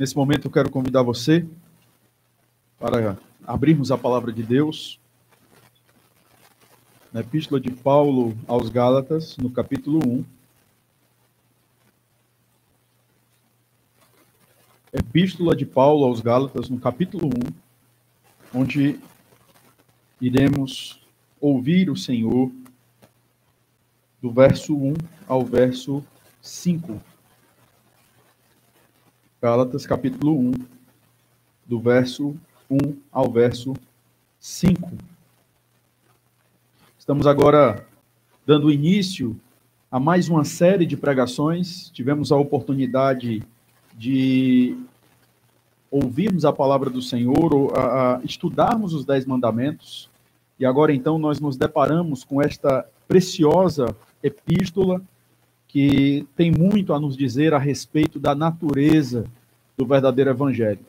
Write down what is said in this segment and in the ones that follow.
Nesse momento eu quero convidar você para abrirmos a palavra de Deus na Epístola de Paulo aos Gálatas, no capítulo 1. Epístola de Paulo aos Gálatas, no capítulo 1, onde iremos ouvir o Senhor do verso 1 ao verso 5. Gálatas capítulo 1, do verso 1 ao verso 5. Estamos agora dando início a mais uma série de pregações. Tivemos a oportunidade de ouvirmos a palavra do Senhor, a, a estudarmos os Dez Mandamentos. E agora, então, nós nos deparamos com esta preciosa epístola que tem muito a nos dizer a respeito da natureza do verdadeiro evangelho.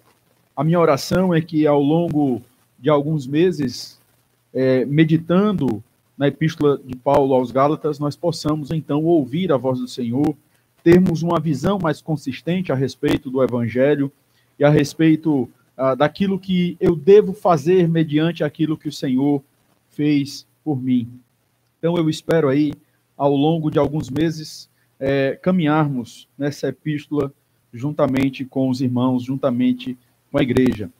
A minha oração é que ao longo de alguns meses, é, meditando na epístola de Paulo aos Gálatas, nós possamos então ouvir a voz do Senhor, termos uma visão mais consistente a respeito do evangelho e a respeito ah, daquilo que eu devo fazer mediante aquilo que o Senhor fez por mim. Então eu espero aí, ao longo de alguns meses, é, caminharmos nessa epístola juntamente com os irmãos, juntamente com a igreja.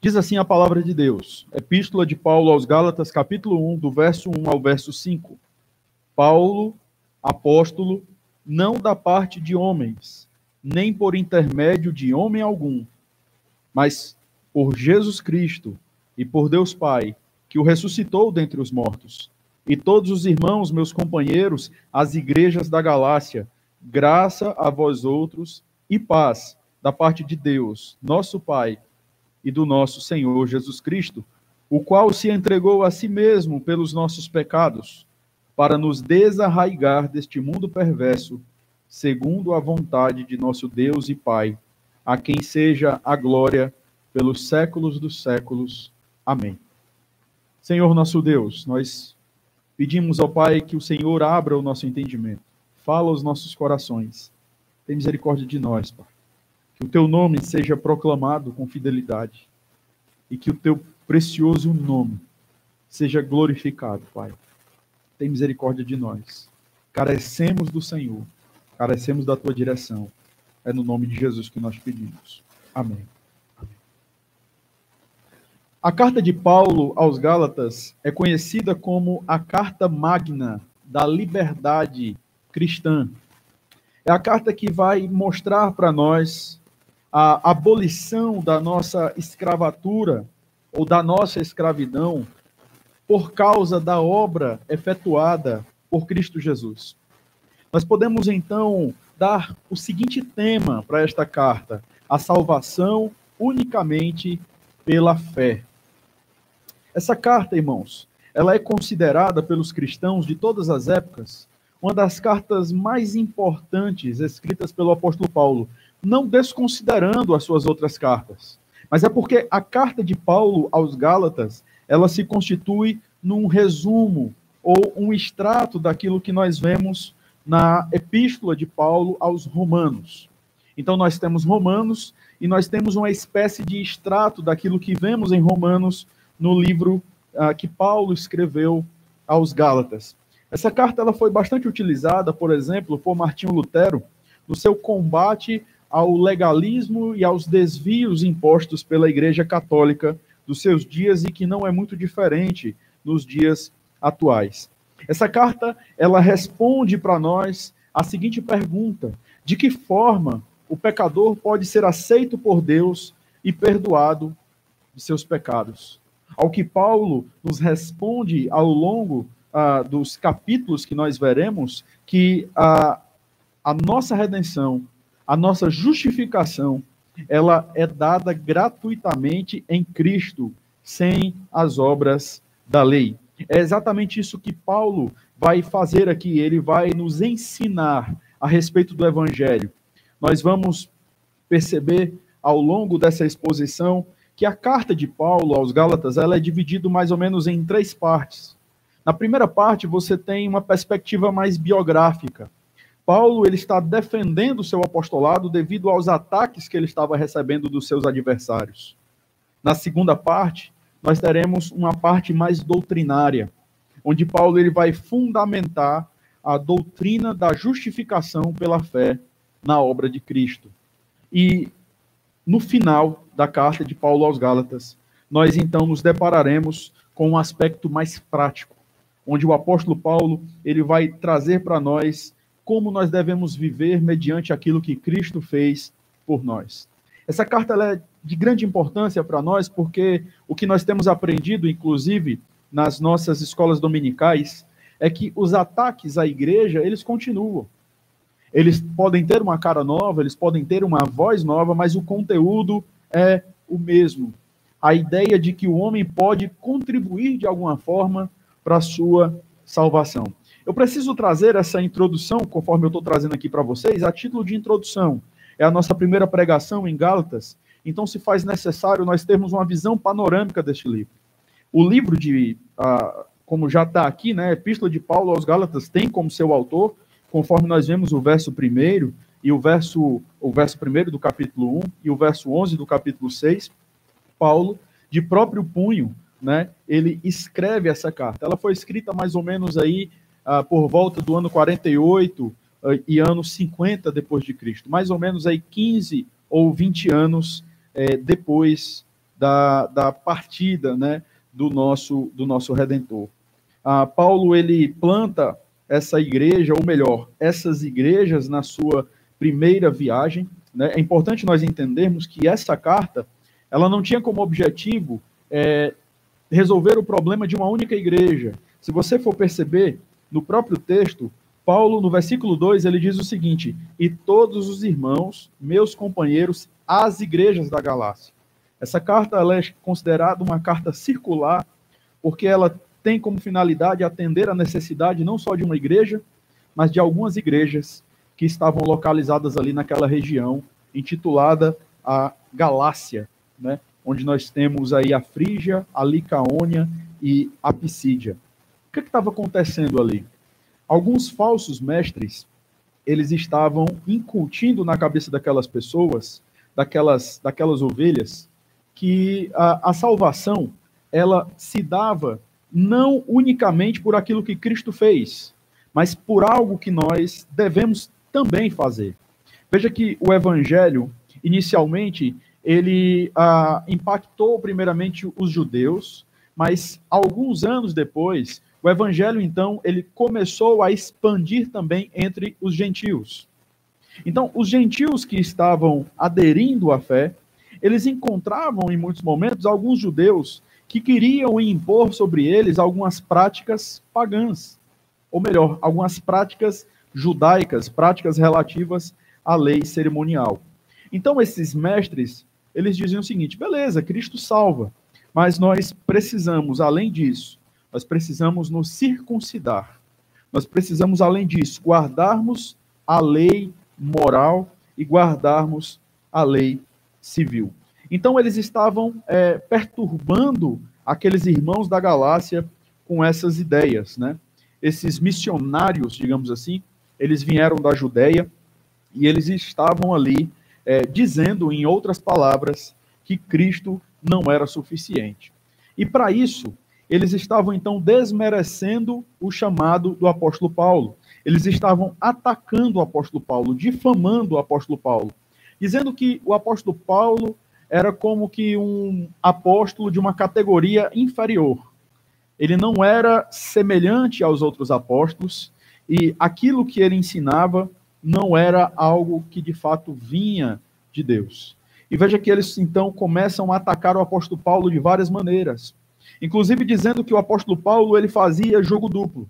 Diz assim a palavra de Deus, Epístola de Paulo aos Gálatas, capítulo 1, do verso 1 ao verso 5. Paulo, apóstolo, não da parte de homens, nem por intermédio de homem algum, mas por Jesus Cristo e por Deus Pai, que o ressuscitou dentre os mortos e todos os irmãos, meus companheiros, as igrejas da Galácia, graça a vós outros e paz da parte de Deus, nosso Pai, e do nosso Senhor Jesus Cristo, o qual se entregou a si mesmo pelos nossos pecados, para nos desarraigar deste mundo perverso, segundo a vontade de nosso Deus e Pai, a quem seja a glória pelos séculos dos séculos. Amém. Senhor nosso Deus, nós Pedimos ao Pai que o Senhor abra o nosso entendimento, fala aos nossos corações. Tem misericórdia de nós, Pai. Que o teu nome seja proclamado com fidelidade e que o teu precioso nome seja glorificado, Pai. Tem misericórdia de nós. Carecemos do Senhor, carecemos da tua direção. É no nome de Jesus que nós pedimos. Amém. A carta de Paulo aos Gálatas é conhecida como a carta magna da liberdade cristã. É a carta que vai mostrar para nós a abolição da nossa escravatura ou da nossa escravidão por causa da obra efetuada por Cristo Jesus. Nós podemos então dar o seguinte tema para esta carta: a salvação unicamente pela fé. Essa carta, irmãos, ela é considerada pelos cristãos de todas as épocas uma das cartas mais importantes escritas pelo apóstolo Paulo, não desconsiderando as suas outras cartas. Mas é porque a carta de Paulo aos Gálatas, ela se constitui num resumo ou um extrato daquilo que nós vemos na epístola de Paulo aos Romanos. Então nós temos Romanos e nós temos uma espécie de extrato daquilo que vemos em Romanos no livro uh, que Paulo escreveu aos Gálatas. Essa carta ela foi bastante utilizada, por exemplo, por Martinho Lutero no seu combate ao legalismo e aos desvios impostos pela Igreja Católica dos seus dias e que não é muito diferente nos dias atuais. Essa carta ela responde para nós a seguinte pergunta: de que forma o pecador pode ser aceito por Deus e perdoado de seus pecados? Ao que Paulo nos responde ao longo uh, dos capítulos que nós veremos, que a, a nossa redenção, a nossa justificação, ela é dada gratuitamente em Cristo, sem as obras da lei. É exatamente isso que Paulo vai fazer aqui, ele vai nos ensinar a respeito do evangelho. Nós vamos perceber ao longo dessa exposição que a carta de Paulo aos Gálatas ela é dividida mais ou menos em três partes. Na primeira parte, você tem uma perspectiva mais biográfica. Paulo ele está defendendo o seu apostolado devido aos ataques que ele estava recebendo dos seus adversários. Na segunda parte, nós teremos uma parte mais doutrinária, onde Paulo ele vai fundamentar a doutrina da justificação pela fé na obra de Cristo. E no final da carta de Paulo aos Gálatas, nós então nos depararemos com um aspecto mais prático, onde o apóstolo Paulo ele vai trazer para nós como nós devemos viver mediante aquilo que Cristo fez por nós. Essa carta é de grande importância para nós, porque o que nós temos aprendido, inclusive nas nossas escolas dominicais, é que os ataques à igreja, eles continuam. Eles podem ter uma cara nova, eles podem ter uma voz nova, mas o conteúdo é o mesmo. A ideia de que o homem pode contribuir de alguma forma para a sua salvação. Eu preciso trazer essa introdução, conforme eu estou trazendo aqui para vocês, a título de introdução. É a nossa primeira pregação em Gálatas, então se faz necessário nós termos uma visão panorâmica deste livro. O livro de, ah, como já está aqui, né, Epístola de Paulo aos Gálatas tem como seu autor, conforme nós vemos o verso 1 e o verso, o verso 1 do capítulo 1 e o verso 11 do capítulo 6, Paulo, de próprio punho, né, ele escreve essa carta. Ela foi escrita mais ou menos aí ah, por volta do ano 48 ah, e ano 50 depois de Cristo, mais ou menos aí 15 ou 20 anos eh, depois da, da partida, né, do nosso do nosso Redentor. Ah, Paulo ele planta essa igreja, ou melhor, essas igrejas na sua primeira viagem. Né? É importante nós entendermos que essa carta ela não tinha como objetivo é, resolver o problema de uma única igreja. Se você for perceber, no próprio texto, Paulo, no versículo 2, ele diz o seguinte: E todos os irmãos, meus companheiros, as igrejas da Galácia. Essa carta ela é considerada uma carta circular, porque ela tem como finalidade atender a necessidade não só de uma igreja, mas de algumas igrejas que estavam localizadas ali naquela região, intitulada a Galácia, né? onde nós temos aí a Frígia, a Licaônia e a Pisídia que estava acontecendo ali? Alguns falsos mestres, eles estavam incutindo na cabeça daquelas pessoas, daquelas, daquelas ovelhas, que a, a salvação, ela se dava não unicamente por aquilo que Cristo fez, mas por algo que nós devemos também fazer. Veja que o evangelho, inicialmente, ele ah, impactou primeiramente os judeus, mas alguns anos depois, o evangelho, então, ele começou a expandir também entre os gentios. Então, os gentios que estavam aderindo à fé, eles encontravam em muitos momentos alguns judeus que queriam impor sobre eles algumas práticas pagãs, ou melhor, algumas práticas judaicas, práticas relativas à lei cerimonial. Então, esses mestres, eles diziam o seguinte: beleza, Cristo salva, mas nós precisamos, além disso, nós precisamos nos circuncidar. Nós precisamos, além disso, guardarmos a lei moral e guardarmos a lei civil. Então, eles estavam é, perturbando aqueles irmãos da Galácia com essas ideias, né? Esses missionários, digamos assim, eles vieram da Judéia e eles estavam ali é, dizendo, em outras palavras, que Cristo não era suficiente. E para isso, eles estavam então desmerecendo o chamado do apóstolo Paulo. Eles estavam atacando o apóstolo Paulo, difamando o apóstolo Paulo, dizendo que o apóstolo Paulo era como que um apóstolo de uma categoria inferior. Ele não era semelhante aos outros apóstolos e aquilo que ele ensinava não era algo que de fato vinha de Deus. E veja que eles então começam a atacar o apóstolo Paulo de várias maneiras inclusive dizendo que o apóstolo Paulo ele fazia jogo duplo.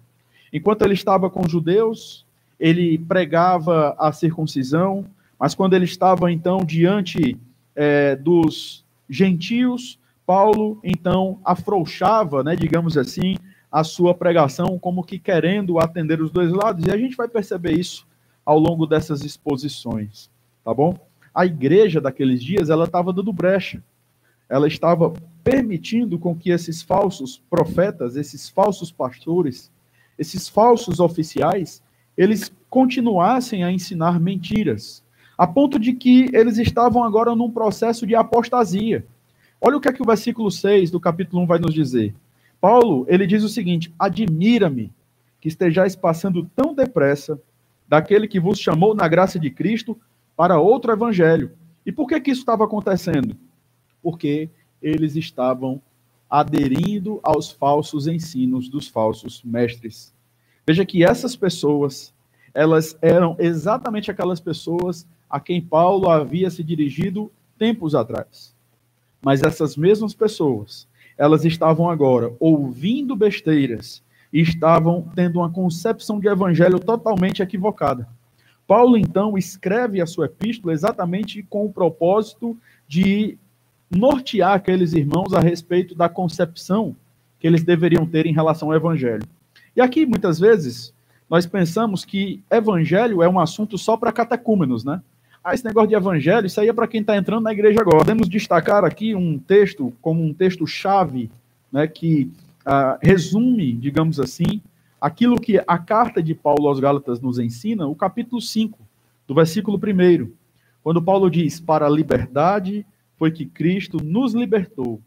Enquanto ele estava com os judeus, ele pregava a circuncisão, mas quando ele estava então diante é, dos gentios, Paulo então afrouxava, né, digamos assim, a sua pregação como que querendo atender os dois lados, e a gente vai perceber isso ao longo dessas exposições, tá bom? A igreja daqueles dias, ela estava dando brecha. Ela estava permitindo com que esses falsos profetas, esses falsos pastores, esses falsos oficiais, eles continuassem a ensinar mentiras, a ponto de que eles estavam agora num processo de apostasia. Olha o que é que o versículo 6 do capítulo 1 vai nos dizer. Paulo, ele diz o seguinte: Admira-me que estejais passando tão depressa daquele que vos chamou na graça de Cristo para outro evangelho. E por que que isso estava acontecendo? Porque eles estavam aderindo aos falsos ensinos dos falsos mestres. Veja que essas pessoas, elas eram exatamente aquelas pessoas a quem Paulo havia se dirigido tempos atrás. Mas essas mesmas pessoas, elas estavam agora ouvindo besteiras e estavam tendo uma concepção de evangelho totalmente equivocada. Paulo, então, escreve a sua epístola exatamente com o propósito de nortear aqueles irmãos a respeito da concepção que eles deveriam ter em relação ao evangelho. E aqui, muitas vezes, nós pensamos que evangelho é um assunto só para catecúmenos, né? Ah, esse negócio de evangelho, isso aí é para quem está entrando na igreja agora. Podemos destacar aqui um texto como um texto-chave, né, que uh, resume, digamos assim, aquilo que a carta de Paulo aos Gálatas nos ensina, o capítulo 5, do versículo 1, quando Paulo diz: Para a liberdade foi que Cristo nos libertou.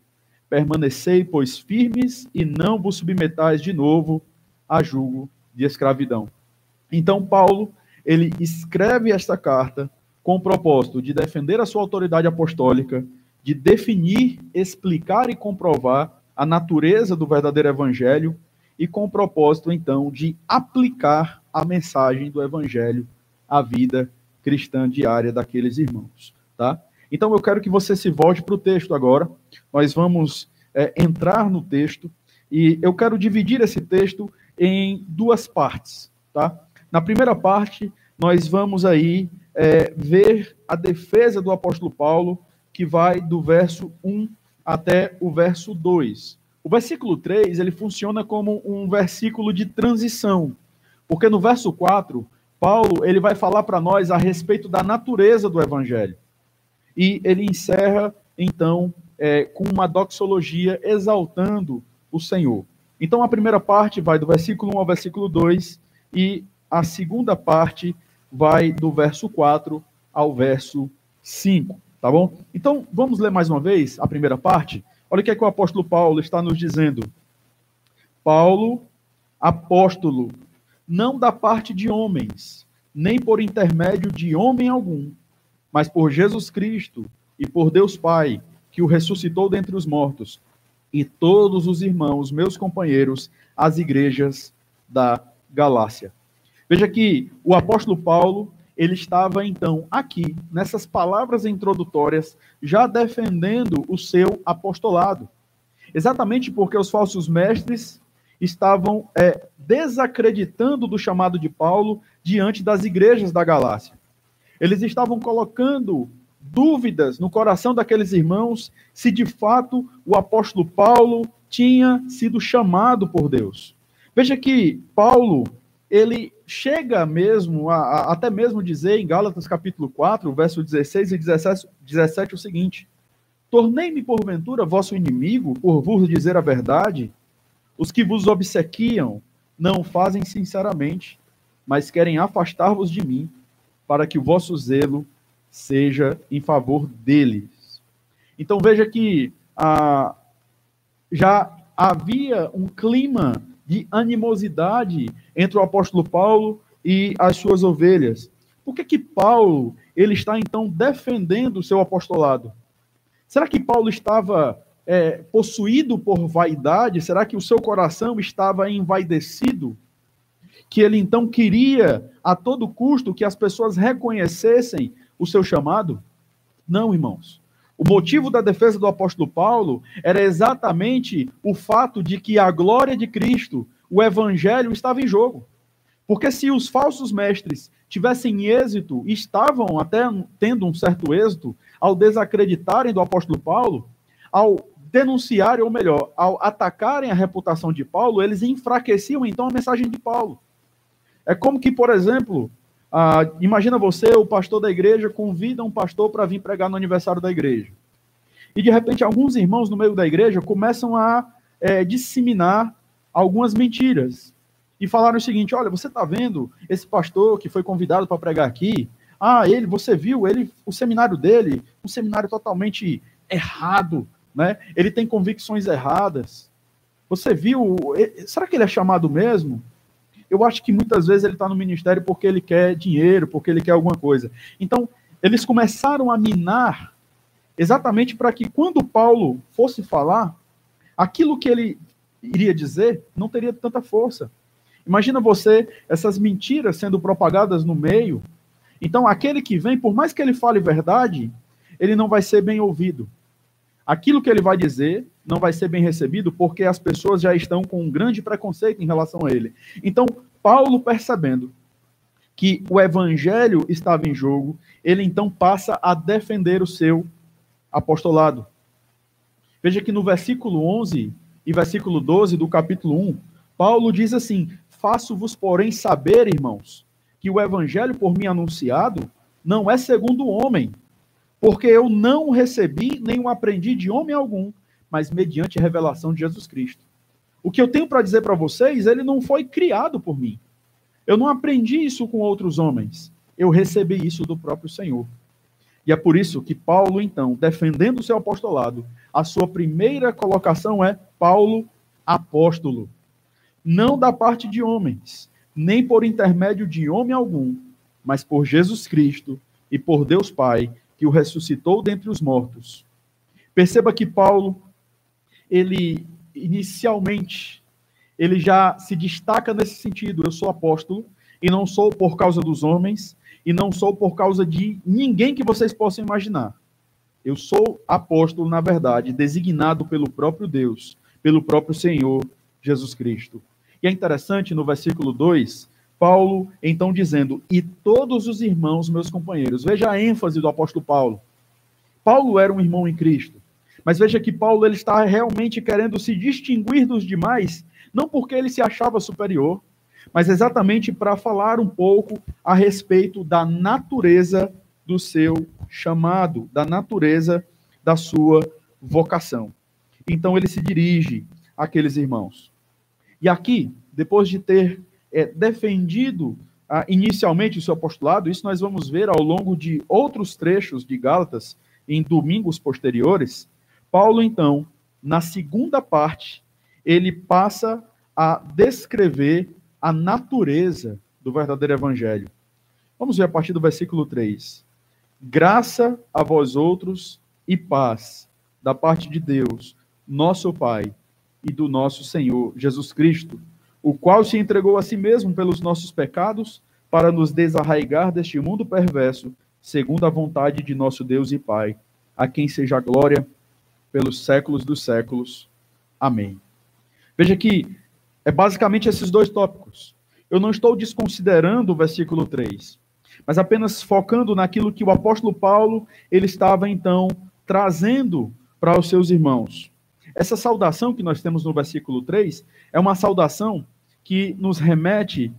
Permanecei, pois, firmes e não vos submetais de novo a julgo de escravidão. Então, Paulo, ele escreve esta carta com o propósito de defender a sua autoridade apostólica, de definir, explicar e comprovar a natureza do verdadeiro evangelho e com o propósito, então, de aplicar a mensagem do evangelho à vida cristã diária daqueles irmãos, tá? Então, eu quero que você se volte para o texto agora. Nós vamos é, entrar no texto e eu quero dividir esse texto em duas partes, tá? Na primeira parte, nós vamos aí é, ver a defesa do apóstolo Paulo, que vai do verso 1 até o verso 2. O versículo 3, ele funciona como um versículo de transição, porque no verso 4, Paulo, ele vai falar para nós a respeito da natureza do evangelho e ele encerra, então, é, com uma doxologia exaltando o Senhor. Então, a primeira parte vai do versículo 1 ao versículo 2, e a segunda parte vai do verso 4 ao verso 5, tá bom? Então, vamos ler mais uma vez a primeira parte? Olha o que, é que o apóstolo Paulo está nos dizendo. Paulo, apóstolo, não da parte de homens, nem por intermédio de homem algum, mas por Jesus Cristo e por Deus Pai, que o ressuscitou dentre os mortos, e todos os irmãos, meus companheiros, as igrejas da Galácia. Veja que o apóstolo Paulo, ele estava então aqui, nessas palavras introdutórias, já defendendo o seu apostolado. Exatamente porque os falsos mestres estavam é, desacreditando do chamado de Paulo diante das igrejas da Galácia. Eles estavam colocando dúvidas no coração daqueles irmãos se de fato o apóstolo Paulo tinha sido chamado por Deus. Veja que Paulo, ele chega mesmo, a, a, até mesmo dizer em Gálatas capítulo 4, verso 16 e 17, 17 o seguinte: Tornei-me porventura vosso inimigo por vos dizer a verdade? Os que vos obsequiam não fazem sinceramente, mas querem afastar-vos de mim para que o vosso zelo seja em favor deles. Então veja que ah, já havia um clima de animosidade entre o apóstolo Paulo e as suas ovelhas. Por que, que Paulo ele está então defendendo o seu apostolado? Será que Paulo estava é, possuído por vaidade? Será que o seu coração estava envaidecido? que ele então queria a todo custo que as pessoas reconhecessem o seu chamado? Não, irmãos. O motivo da defesa do apóstolo Paulo era exatamente o fato de que a glória de Cristo, o evangelho, estava em jogo. Porque se os falsos mestres tivessem êxito, estavam até tendo um certo êxito, ao desacreditarem do apóstolo Paulo, ao denunciarem, ou melhor, ao atacarem a reputação de Paulo, eles enfraqueciam então a mensagem de Paulo. É como que, por exemplo, ah, imagina você, o pastor da igreja, convida um pastor para vir pregar no aniversário da igreja. E de repente, alguns irmãos no meio da igreja começam a é, disseminar algumas mentiras. e falaram o seguinte: olha, você está vendo esse pastor que foi convidado para pregar aqui? Ah, ele, você viu ele, o seminário dele, um seminário totalmente errado, né? Ele tem convicções erradas. Você viu? Será que ele é chamado mesmo? Eu acho que muitas vezes ele está no ministério porque ele quer dinheiro, porque ele quer alguma coisa. Então, eles começaram a minar exatamente para que quando Paulo fosse falar, aquilo que ele iria dizer não teria tanta força. Imagina você essas mentiras sendo propagadas no meio. Então, aquele que vem, por mais que ele fale verdade, ele não vai ser bem ouvido. Aquilo que ele vai dizer não vai ser bem recebido porque as pessoas já estão com um grande preconceito em relação a ele. Então, Paulo, percebendo que o evangelho estava em jogo, ele então passa a defender o seu apostolado. Veja que no versículo 11 e versículo 12 do capítulo 1, Paulo diz assim: Faço-vos, porém, saber, irmãos, que o evangelho por mim anunciado não é segundo o homem, porque eu não recebi nem o aprendi de homem algum, mas mediante a revelação de Jesus Cristo. O que eu tenho para dizer para vocês, ele não foi criado por mim. Eu não aprendi isso com outros homens. Eu recebi isso do próprio Senhor. E é por isso que Paulo, então, defendendo o seu apostolado, a sua primeira colocação é Paulo, apóstolo. Não da parte de homens, nem por intermédio de homem algum, mas por Jesus Cristo e por Deus Pai, que o ressuscitou dentre os mortos. Perceba que Paulo, ele inicialmente, ele já se destaca nesse sentido. Eu sou apóstolo e não sou por causa dos homens e não sou por causa de ninguém que vocês possam imaginar. Eu sou apóstolo, na verdade, designado pelo próprio Deus, pelo próprio Senhor Jesus Cristo. E é interessante no versículo 2, Paulo então dizendo: "E todos os irmãos, meus companheiros". Veja a ênfase do apóstolo Paulo. Paulo era um irmão em Cristo. Mas veja que Paulo ele está realmente querendo se distinguir dos demais, não porque ele se achava superior, mas exatamente para falar um pouco a respeito da natureza do seu chamado, da natureza da sua vocação. Então ele se dirige àqueles irmãos. E aqui, depois de ter é, defendido ah, inicialmente o seu apostolado, isso nós vamos ver ao longo de outros trechos de Gálatas, em domingos posteriores, Paulo, então, na segunda parte, ele passa a descrever a natureza do verdadeiro evangelho. Vamos ver a partir do versículo 3. Graça a vós outros e paz da parte de Deus, nosso Pai, e do nosso Senhor Jesus Cristo, o qual se entregou a si mesmo pelos nossos pecados, para nos desarraigar deste mundo perverso, segundo a vontade de nosso Deus e Pai, a quem seja a glória pelos séculos dos séculos. Amém. Veja que é basicamente esses dois tópicos. Eu não estou desconsiderando o versículo 3, mas apenas focando naquilo que o apóstolo Paulo ele estava então trazendo para os seus irmãos. Essa saudação que nós temos no versículo 3 é uma saudação que nos remete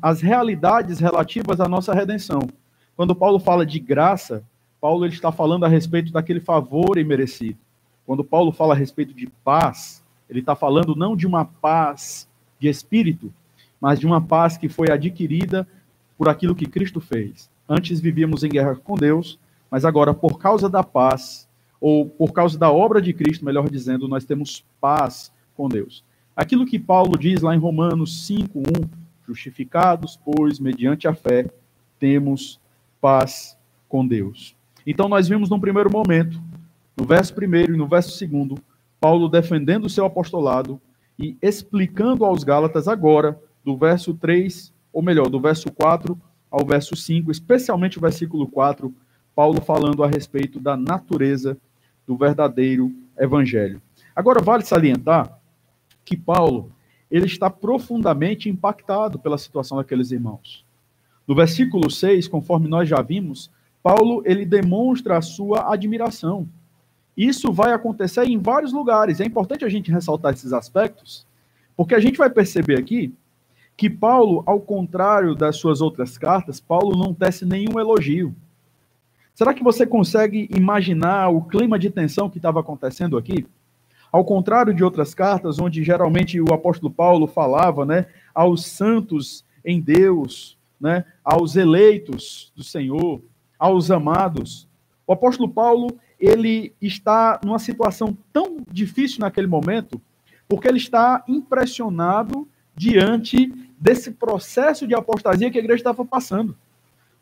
às realidades relativas à nossa redenção. Quando Paulo fala de graça, Paulo ele está falando a respeito daquele favor imerecido. Quando Paulo fala a respeito de paz, ele está falando não de uma paz de espírito, mas de uma paz que foi adquirida por aquilo que Cristo fez. Antes vivíamos em guerra com Deus, mas agora, por causa da paz, ou por causa da obra de Cristo, melhor dizendo, nós temos paz com Deus. Aquilo que Paulo diz lá em Romanos 5:1, justificados, pois, mediante a fé, temos paz com Deus. Então, nós vimos num primeiro momento, no verso primeiro e no verso segundo, Paulo defendendo o seu apostolado e explicando aos Gálatas agora, do verso 3, ou melhor, do verso 4 ao verso 5, especialmente o versículo 4, Paulo falando a respeito da natureza do verdadeiro evangelho. Agora, vale salientar que Paulo ele está profundamente impactado pela situação daqueles irmãos. No versículo 6, conforme nós já vimos, Paulo ele demonstra a sua admiração. Isso vai acontecer em vários lugares. É importante a gente ressaltar esses aspectos, porque a gente vai perceber aqui que Paulo, ao contrário das suas outras cartas, Paulo não tece nenhum elogio. Será que você consegue imaginar o clima de tensão que estava acontecendo aqui? Ao contrário de outras cartas, onde geralmente o apóstolo Paulo falava, né, aos santos em Deus, né, aos eleitos do Senhor, aos amados. O apóstolo Paulo, ele está numa situação tão difícil naquele momento, porque ele está impressionado diante desse processo de apostasia que a igreja estava passando.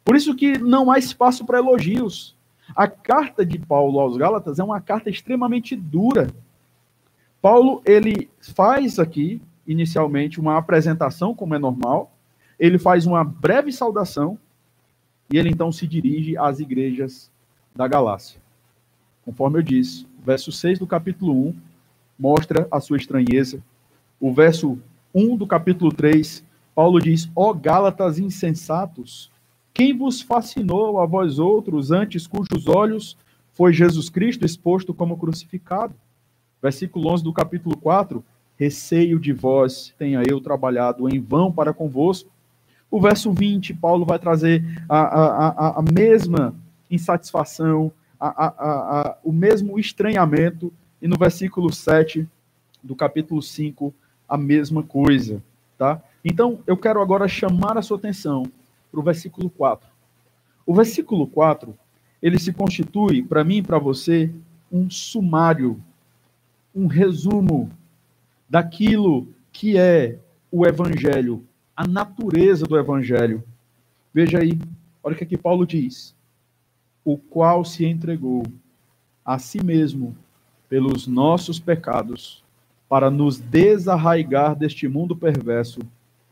Por isso que não há espaço para elogios. A carta de Paulo aos Gálatas é uma carta extremamente dura. Paulo, ele faz aqui, inicialmente, uma apresentação, como é normal, ele faz uma breve saudação, e ele então se dirige às igrejas da Galácia. Conforme eu disse, o verso 6 do capítulo 1 mostra a sua estranheza. O verso 1 do capítulo 3, Paulo diz: Ó oh, Gálatas insensatos, quem vos fascinou a vós outros, antes cujos olhos foi Jesus Cristo exposto como crucificado? Versículo 11 do capítulo 4: Receio de vós, tenha eu trabalhado em vão para convosco. O verso 20, Paulo vai trazer a, a, a, a mesma insatisfação, a, o mesmo estranhamento, e no versículo 7 do capítulo 5, a mesma coisa. Tá? Então, eu quero agora chamar a sua atenção para o versículo 4. O versículo 4, ele se constitui, para mim e para você, um sumário, um resumo daquilo que é o Evangelho, a natureza do Evangelho. Veja aí, olha o que aqui Paulo diz: o qual se entregou a si mesmo pelos nossos pecados, para nos desarraigar deste mundo perverso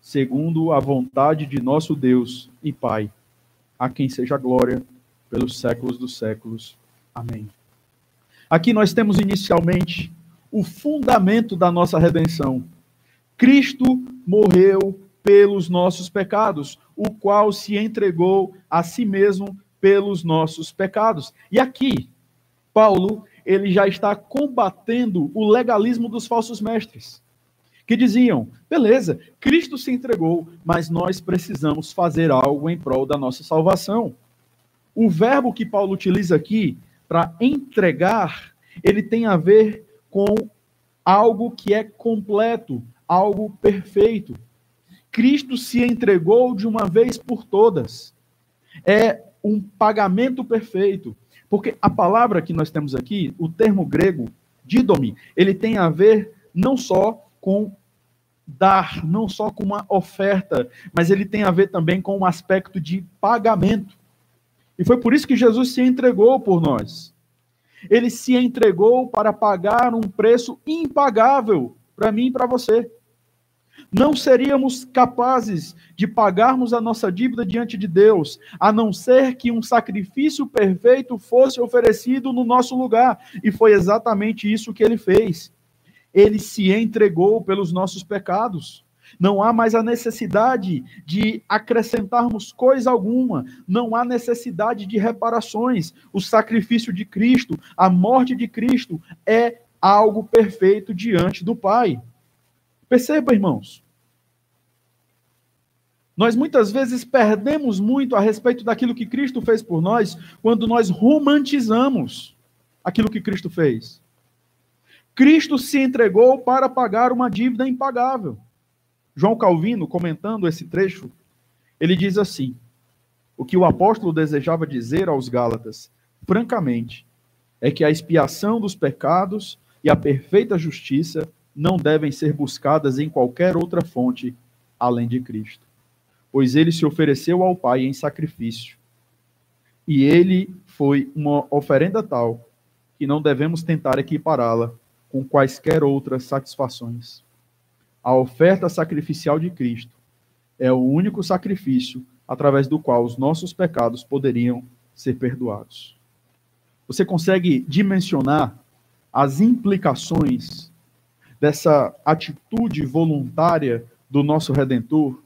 segundo a vontade de nosso Deus e Pai, a quem seja glória pelos séculos dos séculos. Amém. Aqui nós temos inicialmente o fundamento da nossa redenção. Cristo morreu pelos nossos pecados, o qual se entregou a si mesmo pelos nossos pecados. E aqui, Paulo, ele já está combatendo o legalismo dos falsos mestres que diziam: beleza, Cristo se entregou, mas nós precisamos fazer algo em prol da nossa salvação. O verbo que Paulo utiliza aqui para entregar, ele tem a ver com algo que é completo, algo perfeito. Cristo se entregou de uma vez por todas. É um pagamento perfeito. Porque a palavra que nós temos aqui, o termo grego, didomi, ele tem a ver não só com dar, não só com uma oferta, mas ele tem a ver também com um aspecto de pagamento. E foi por isso que Jesus se entregou por nós. Ele se entregou para pagar um preço impagável para mim e para você. Não seríamos capazes de pagarmos a nossa dívida diante de Deus, a não ser que um sacrifício perfeito fosse oferecido no nosso lugar. E foi exatamente isso que ele fez ele se entregou pelos nossos pecados. Não há mais a necessidade de acrescentarmos coisa alguma, não há necessidade de reparações. O sacrifício de Cristo, a morte de Cristo, é algo perfeito diante do Pai. Perceba, irmãos. Nós muitas vezes perdemos muito a respeito daquilo que Cristo fez por nós quando nós romantizamos aquilo que Cristo fez. Cristo se entregou para pagar uma dívida impagável. João Calvino, comentando esse trecho, ele diz assim: o que o apóstolo desejava dizer aos Gálatas, francamente, é que a expiação dos pecados e a perfeita justiça não devem ser buscadas em qualquer outra fonte além de Cristo, pois ele se ofereceu ao Pai em sacrifício. E ele foi uma oferenda tal que não devemos tentar equipará-la com quaisquer outras satisfações. A oferta sacrificial de Cristo é o único sacrifício através do qual os nossos pecados poderiam ser perdoados. Você consegue dimensionar as implicações dessa atitude voluntária do nosso redentor?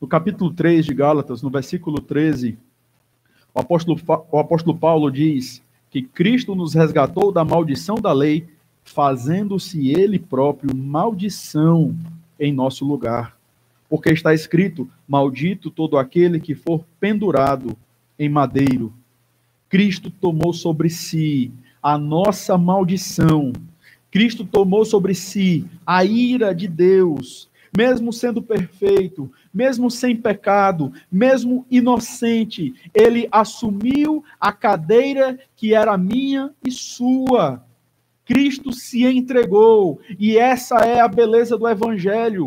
No capítulo 3 de Gálatas, no versículo 13, o apóstolo, o apóstolo Paulo diz que Cristo nos resgatou da maldição da lei fazendo-se ele próprio maldição em nosso lugar. Porque está escrito: Maldito todo aquele que for pendurado em madeiro. Cristo tomou sobre si a nossa maldição, Cristo tomou sobre si a ira de Deus, mesmo sendo perfeito, mesmo sem pecado, mesmo inocente, ele assumiu a cadeira que era minha e sua. Cristo se entregou, e essa é a beleza do Evangelho.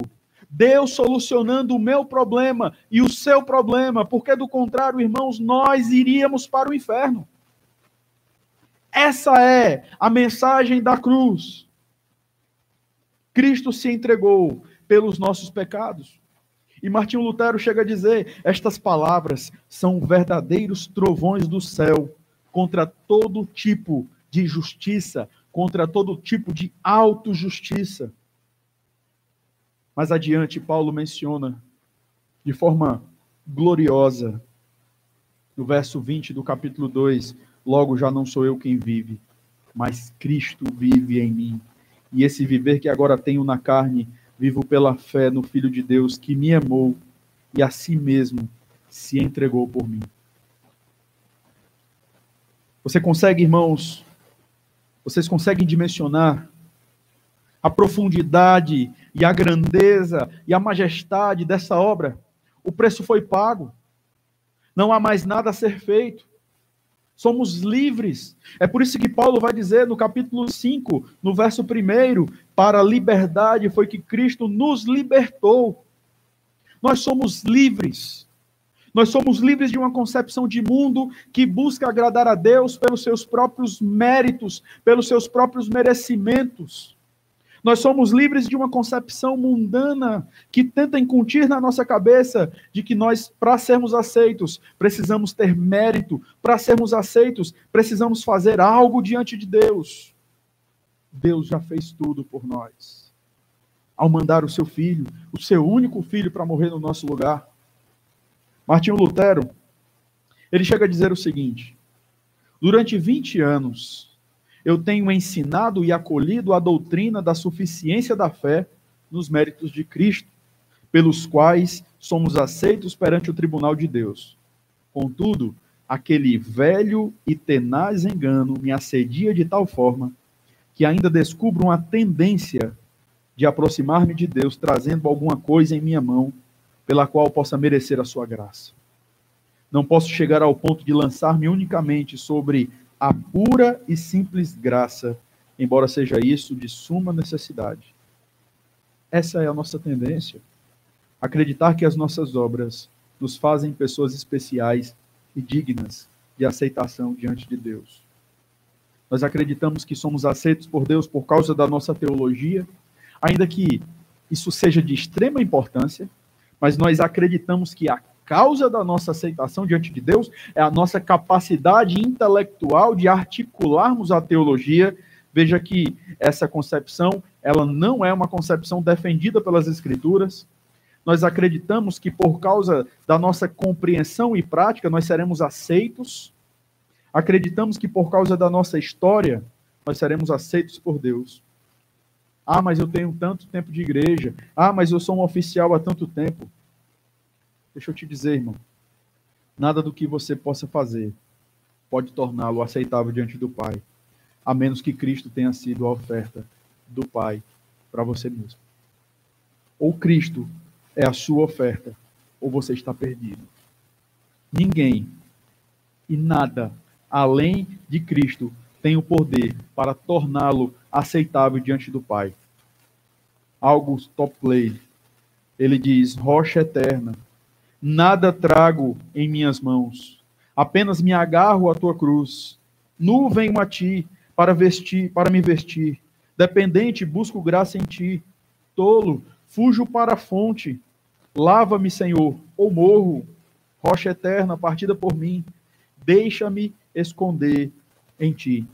Deus solucionando o meu problema e o seu problema, porque do contrário, irmãos, nós iríamos para o inferno. Essa é a mensagem da cruz. Cristo se entregou pelos nossos pecados. E Martinho Lutero chega a dizer: estas palavras são verdadeiros trovões do céu contra todo tipo de injustiça, contra todo tipo de autojustiça. Mais adiante, Paulo menciona de forma gloriosa, no verso 20 do capítulo 2, logo já não sou eu quem vive, mas Cristo vive em mim. E esse viver que agora tenho na carne, vivo pela fé no Filho de Deus que me amou e a si mesmo se entregou por mim. Você consegue, irmãos, vocês conseguem dimensionar a profundidade e a grandeza e a majestade dessa obra? O preço foi pago. Não há mais nada a ser feito. Somos livres. É por isso que Paulo vai dizer no capítulo 5, no verso 1, para a liberdade foi que Cristo nos libertou. Nós somos livres. Nós somos livres de uma concepção de mundo que busca agradar a Deus pelos seus próprios méritos, pelos seus próprios merecimentos. Nós somos livres de uma concepção mundana que tenta incutir na nossa cabeça de que nós, para sermos aceitos, precisamos ter mérito, para sermos aceitos, precisamos fazer algo diante de Deus. Deus já fez tudo por nós. Ao mandar o seu filho, o seu único filho, para morrer no nosso lugar. Martinho Lutero, ele chega a dizer o seguinte: durante 20 anos, eu tenho ensinado e acolhido a doutrina da suficiência da fé nos méritos de Cristo, pelos quais somos aceitos perante o tribunal de Deus. Contudo, aquele velho e tenaz engano me assedia de tal forma que ainda descubro uma tendência de aproximar-me de Deus, trazendo alguma coisa em minha mão pela qual possa merecer a sua graça. Não posso chegar ao ponto de lançar-me unicamente sobre a pura e simples graça, embora seja isso de suma necessidade. Essa é a nossa tendência. Acreditar que as nossas obras nos fazem pessoas especiais e dignas de aceitação diante de Deus. Nós acreditamos que somos aceitos por Deus por causa da nossa teologia, ainda que isso seja de extrema importância, mas nós acreditamos que a causa da nossa aceitação diante de Deus é a nossa capacidade intelectual de articularmos a teologia. Veja que essa concepção, ela não é uma concepção defendida pelas escrituras. Nós acreditamos que por causa da nossa compreensão e prática nós seremos aceitos. Acreditamos que por causa da nossa história nós seremos aceitos por Deus. Ah, mas eu tenho tanto tempo de igreja. Ah, mas eu sou um oficial há tanto tempo. Deixa eu te dizer, irmão. Nada do que você possa fazer pode torná-lo aceitável diante do Pai, a menos que Cristo tenha sido a oferta do Pai para você mesmo. Ou Cristo é a sua oferta, ou você está perdido. Ninguém e nada além de Cristo tem o poder para torná-lo aceitável diante do Pai. August Topley, ele diz: rocha eterna, Nada trago em minhas mãos, apenas me agarro à tua cruz. Nu venho a ti para vestir, para me vestir. Dependente, busco graça em ti. Tolo, fujo para a fonte. Lava-me, Senhor, ou morro. Rocha eterna, partida por mim. Deixa-me esconder em ti.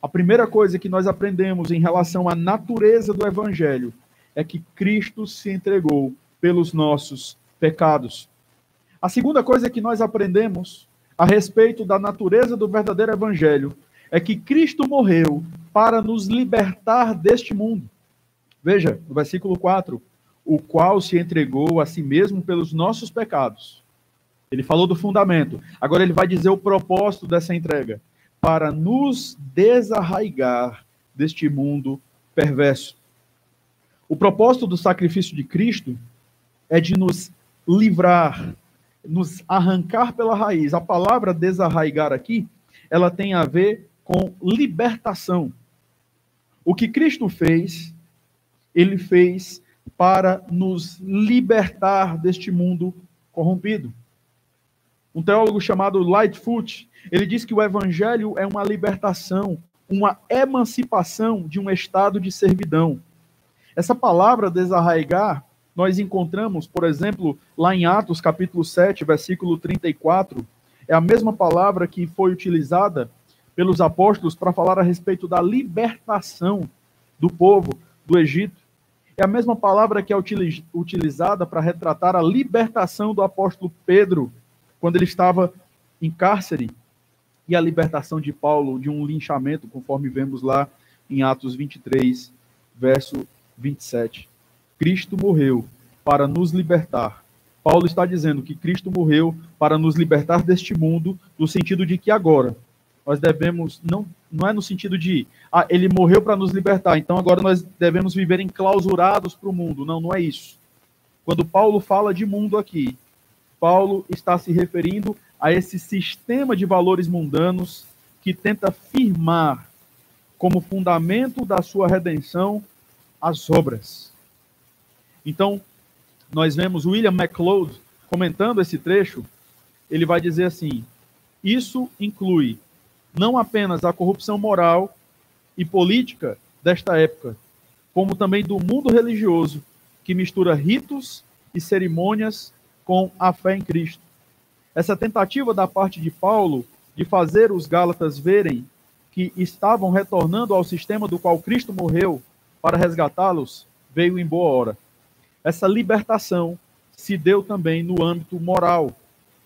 A primeira coisa que nós aprendemos em relação à natureza do evangelho é que Cristo se entregou pelos nossos pecados. A segunda coisa que nós aprendemos a respeito da natureza do verdadeiro evangelho é que Cristo morreu para nos libertar deste mundo. Veja, no versículo 4, o qual se entregou a si mesmo pelos nossos pecados. Ele falou do fundamento. Agora ele vai dizer o propósito dessa entrega: para nos desarraigar deste mundo perverso. O propósito do sacrifício de Cristo é de nos livrar, nos arrancar pela raiz. A palavra desarraigar aqui, ela tem a ver com libertação. O que Cristo fez, ele fez para nos libertar deste mundo corrompido. Um teólogo chamado Lightfoot, ele diz que o evangelho é uma libertação, uma emancipação de um estado de servidão. Essa palavra desarraigar, nós encontramos, por exemplo, lá em Atos capítulo 7, versículo 34, é a mesma palavra que foi utilizada pelos apóstolos para falar a respeito da libertação do povo do Egito. É a mesma palavra que é utilizada para retratar a libertação do apóstolo Pedro, quando ele estava em cárcere, e a libertação de Paulo de um linchamento, conforme vemos lá em Atos 23, verso 27. Cristo morreu para nos libertar. Paulo está dizendo que Cristo morreu para nos libertar deste mundo, no sentido de que agora nós devemos, não, não é no sentido de, ah, ele morreu para nos libertar, então agora nós devemos viver enclausurados para o mundo. Não, não é isso. Quando Paulo fala de mundo aqui, Paulo está se referindo a esse sistema de valores mundanos que tenta firmar como fundamento da sua redenção as obras. Então, nós vemos William MacLeod comentando esse trecho, ele vai dizer assim: isso inclui não apenas a corrupção moral e política desta época, como também do mundo religioso, que mistura ritos e cerimônias com a fé em Cristo. Essa tentativa da parte de Paulo de fazer os Gálatas verem que estavam retornando ao sistema do qual Cristo morreu para resgatá-los veio em boa hora. Essa libertação se deu também no âmbito moral,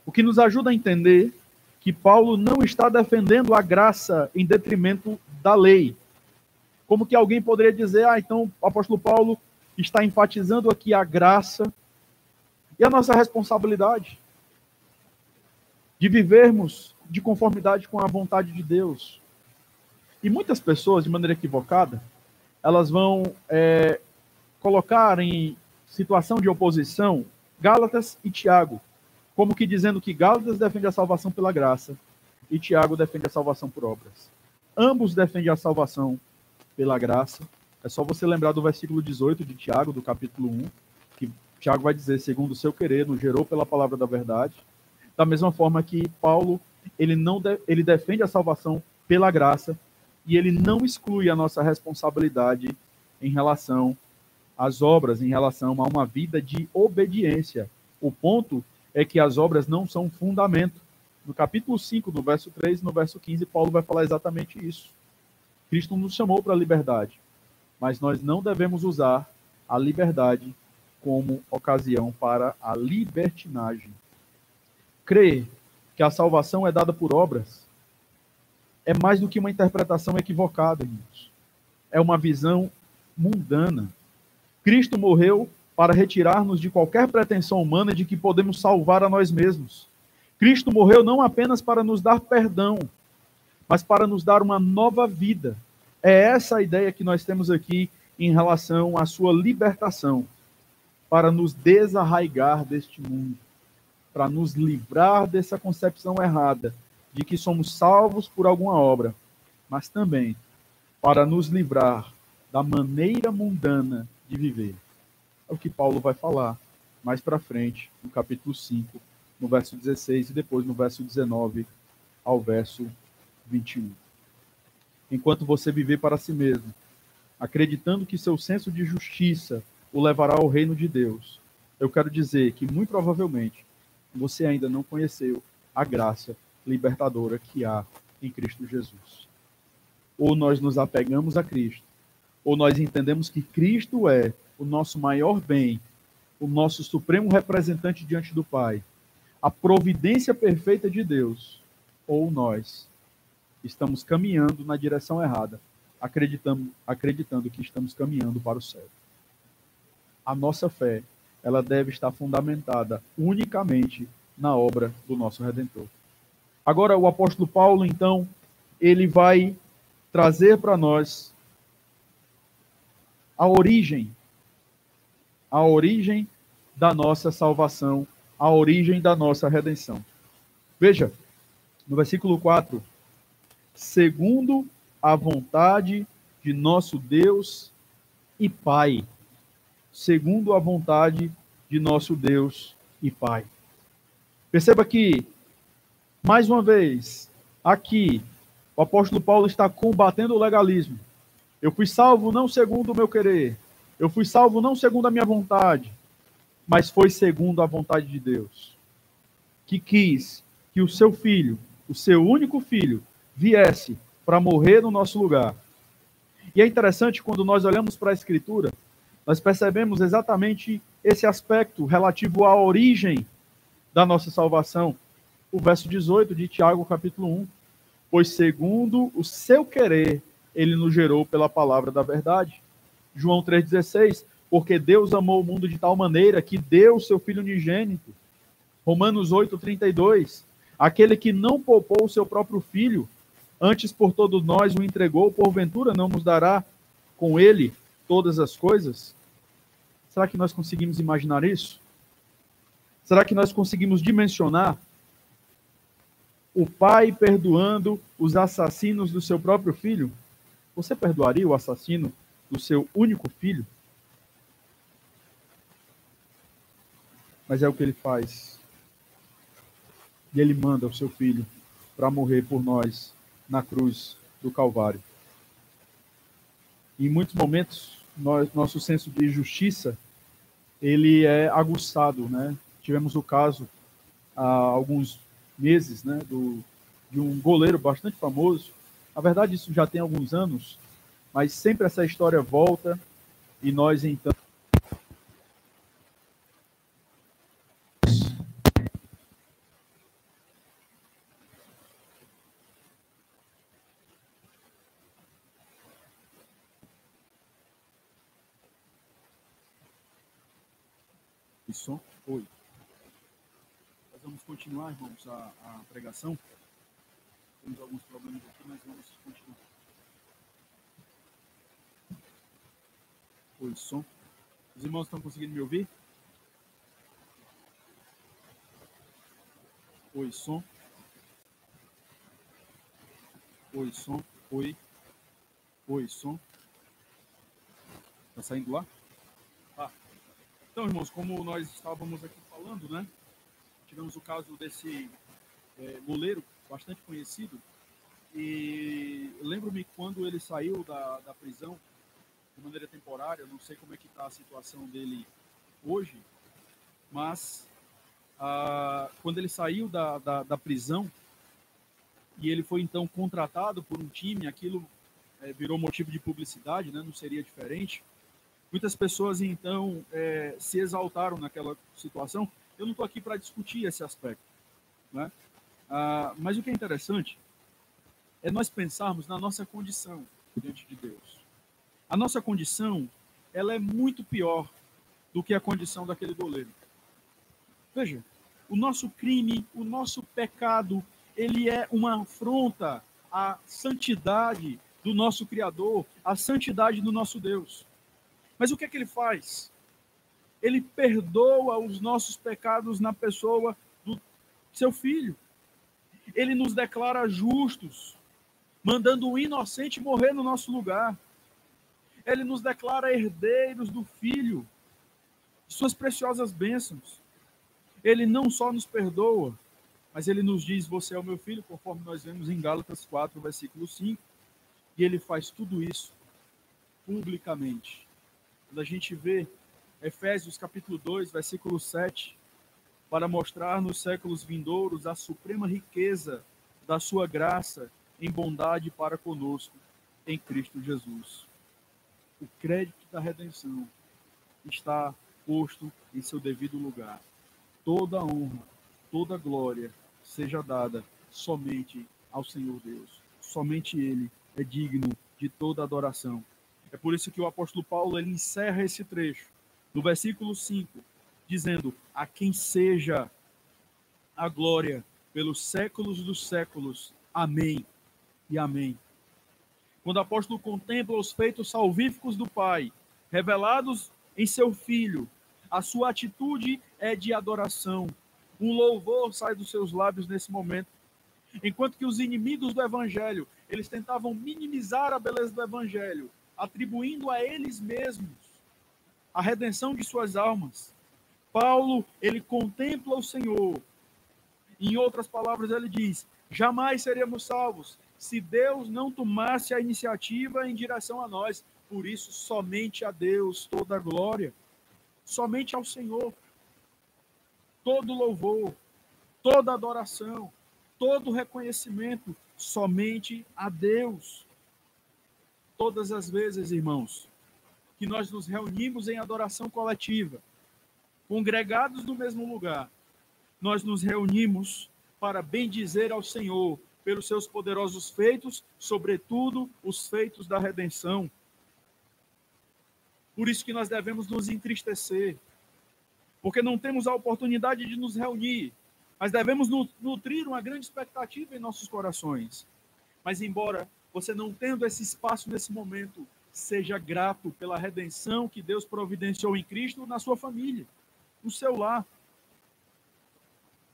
o que nos ajuda a entender que Paulo não está defendendo a graça em detrimento da lei. Como que alguém poderia dizer, ah, então o apóstolo Paulo está enfatizando aqui a graça e a nossa responsabilidade de vivermos de conformidade com a vontade de Deus. E muitas pessoas, de maneira equivocada, elas vão é, colocar em situação de oposição Gálatas e Tiago como que dizendo que Gálatas defende a salvação pela graça e Tiago defende a salvação por obras. Ambos defendem a salvação pela graça. É só você lembrar do versículo 18 de Tiago, do capítulo 1, que Tiago vai dizer, segundo o seu querer, nos gerou pela palavra da verdade. Da mesma forma que Paulo, ele não de, ele defende a salvação pela graça e ele não exclui a nossa responsabilidade em relação às obras, em relação a uma vida de obediência. O ponto é que as obras não são fundamento. No capítulo 5, no verso 3 no verso 15, Paulo vai falar exatamente isso. Cristo nos chamou para a liberdade, mas nós não devemos usar a liberdade como ocasião para a libertinagem. Crer que a salvação é dada por obras é mais do que uma interpretação equivocada, irmãos. É uma visão mundana. Cristo morreu para retirar-nos de qualquer pretensão humana de que podemos salvar a nós mesmos. Cristo morreu não apenas para nos dar perdão, mas para nos dar uma nova vida. É essa a ideia que nós temos aqui em relação à sua libertação, para nos desarraigar deste mundo, para nos livrar dessa concepção errada de que somos salvos por alguma obra, mas também para nos livrar da maneira mundana de viver. É o que Paulo vai falar mais para frente, no capítulo 5, no verso 16 e depois no verso 19 ao verso 21. Enquanto você viver para si mesmo, acreditando que seu senso de justiça o levará ao reino de Deus, eu quero dizer que muito provavelmente você ainda não conheceu a graça libertadora que há em Cristo Jesus. Ou nós nos apegamos a Cristo, ou nós entendemos que Cristo é o nosso maior bem, o nosso supremo representante diante do Pai, a providência perfeita de Deus, ou nós estamos caminhando na direção errada, acreditando, acreditando que estamos caminhando para o céu. A nossa fé, ela deve estar fundamentada unicamente na obra do nosso Redentor. Agora, o apóstolo Paulo, então, ele vai trazer para nós a origem, a origem da nossa salvação, a origem da nossa redenção. Veja, no versículo 4, segundo a vontade de nosso Deus e Pai. Segundo a vontade de nosso Deus e Pai. Perceba que, mais uma vez, aqui, o apóstolo Paulo está combatendo o legalismo. Eu fui salvo não segundo o meu querer, eu fui salvo não segundo a minha vontade, mas foi segundo a vontade de Deus, que quis que o seu filho, o seu único filho, viesse para morrer no nosso lugar. E é interessante quando nós olhamos para a Escritura, nós percebemos exatamente esse aspecto relativo à origem da nossa salvação. O verso 18 de Tiago, capítulo 1. Pois segundo o seu querer, ele nos gerou pela palavra da verdade. João 3,16. Porque Deus amou o mundo de tal maneira que deu o seu Filho unigênito. Romanos 8,32. Aquele que não poupou o seu próprio filho, antes por todos nós o entregou, porventura não nos dará com ele todas as coisas? Será que nós conseguimos imaginar isso? Será que nós conseguimos dimensionar o pai perdoando os assassinos do seu próprio filho? Você perdoaria o assassino do seu único filho? Mas é o que ele faz. E ele manda o seu filho para morrer por nós na cruz do Calvário. Em muitos momentos, nós, nosso senso de justiça ele é aguçado, né? Tivemos o caso há alguns meses, né, do, de um goleiro bastante famoso. Na verdade, isso já tem alguns anos, mas sempre essa história volta e nós então som. Oi. Nós vamos continuar, irmãos, a, a pregação. Temos alguns problemas aqui, mas vamos continuar. Oi, som. Os irmãos estão conseguindo me ouvir? Oi, som. Oi, som. Oi. Oi, som. Tá saindo lá? Então, irmãos, como nós estávamos aqui falando, né? Tivemos o caso desse é, goleiro bastante conhecido. E lembro-me quando ele saiu da, da prisão de maneira temporária, não sei como é que está a situação dele hoje, mas ah, quando ele saiu da, da, da, prisão e ele foi então contratado por um time, aquilo é, virou motivo de publicidade, né? não seria diferente. Muitas pessoas, então, é, se exaltaram naquela situação. Eu não estou aqui para discutir esse aspecto. Né? Ah, mas o que é interessante é nós pensarmos na nossa condição diante de Deus. A nossa condição ela é muito pior do que a condição daquele goleiro. Veja, o nosso crime, o nosso pecado, ele é uma afronta à santidade do nosso Criador, à santidade do nosso Deus. Mas o que é que ele faz? Ele perdoa os nossos pecados na pessoa do seu filho. Ele nos declara justos, mandando o inocente morrer no nosso lugar. Ele nos declara herdeiros do filho, de suas preciosas bênçãos. Ele não só nos perdoa, mas ele nos diz: Você é o meu filho, conforme nós vemos em Gálatas 4, versículo 5. E ele faz tudo isso publicamente. Quando a gente vê Efésios capítulo 2, versículo 7, para mostrar nos séculos vindouros a suprema riqueza da sua graça em bondade para conosco em Cristo Jesus. O crédito da redenção está posto em seu devido lugar. Toda honra, toda glória seja dada somente ao Senhor Deus. Somente Ele é digno de toda adoração é por isso que o apóstolo Paulo ele encerra esse trecho, no versículo 5, dizendo: A quem seja a glória pelos séculos dos séculos. Amém e amém. Quando o apóstolo contempla os feitos salvíficos do Pai, revelados em seu Filho. A sua atitude é de adoração. Um louvor sai dos seus lábios nesse momento. Enquanto que os inimigos do evangelho, eles tentavam minimizar a beleza do evangelho, atribuindo a eles mesmos a redenção de suas almas. Paulo, ele contempla o Senhor. Em outras palavras, ele diz: jamais seremos salvos se Deus não tomasse a iniciativa em direção a nós. Por isso, somente a Deus toda a glória, somente ao Senhor, todo louvor, toda adoração, todo reconhecimento, somente a Deus. Todas as vezes, irmãos, que nós nos reunimos em adoração coletiva, congregados no mesmo lugar, nós nos reunimos para bendizer ao Senhor pelos seus poderosos feitos, sobretudo os feitos da redenção. Por isso que nós devemos nos entristecer, porque não temos a oportunidade de nos reunir, mas devemos nutrir uma grande expectativa em nossos corações. Mas embora você não tendo esse espaço nesse momento, seja grato pela redenção que Deus providenciou em Cristo na sua família, no seu lar.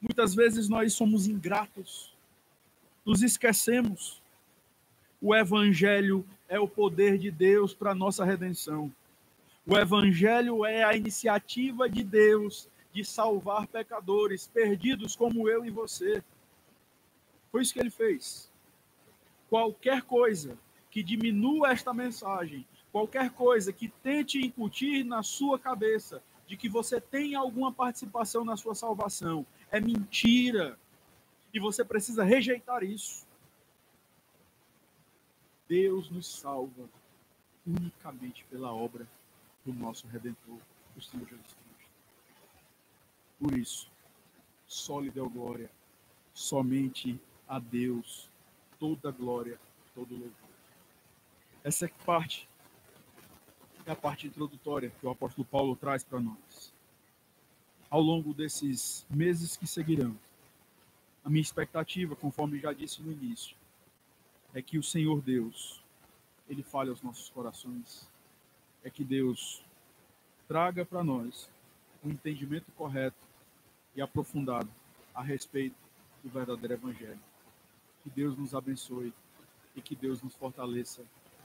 Muitas vezes nós somos ingratos, nos esquecemos. O Evangelho é o poder de Deus para a nossa redenção. O Evangelho é a iniciativa de Deus de salvar pecadores perdidos como eu e você. Foi isso que ele fez. Qualquer coisa que diminua esta mensagem, qualquer coisa que tente incutir na sua cabeça de que você tem alguma participação na sua salvação, é mentira. E você precisa rejeitar isso. Deus nos salva unicamente pela obra do nosso Redentor, o Senhor Jesus Cristo. Por isso, só lhe deu glória, somente a Deus toda glória, todo louvor. Essa é parte é a parte introdutória que o apóstolo Paulo traz para nós. Ao longo desses meses que seguirão, a minha expectativa, conforme já disse no início, é que o Senhor Deus, ele fale aos nossos corações, é que Deus traga para nós um entendimento correto e aprofundado a respeito do verdadeiro Evangelho. Que Deus nos abençoe e que Deus nos fortaleça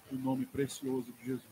no nome precioso de Jesus.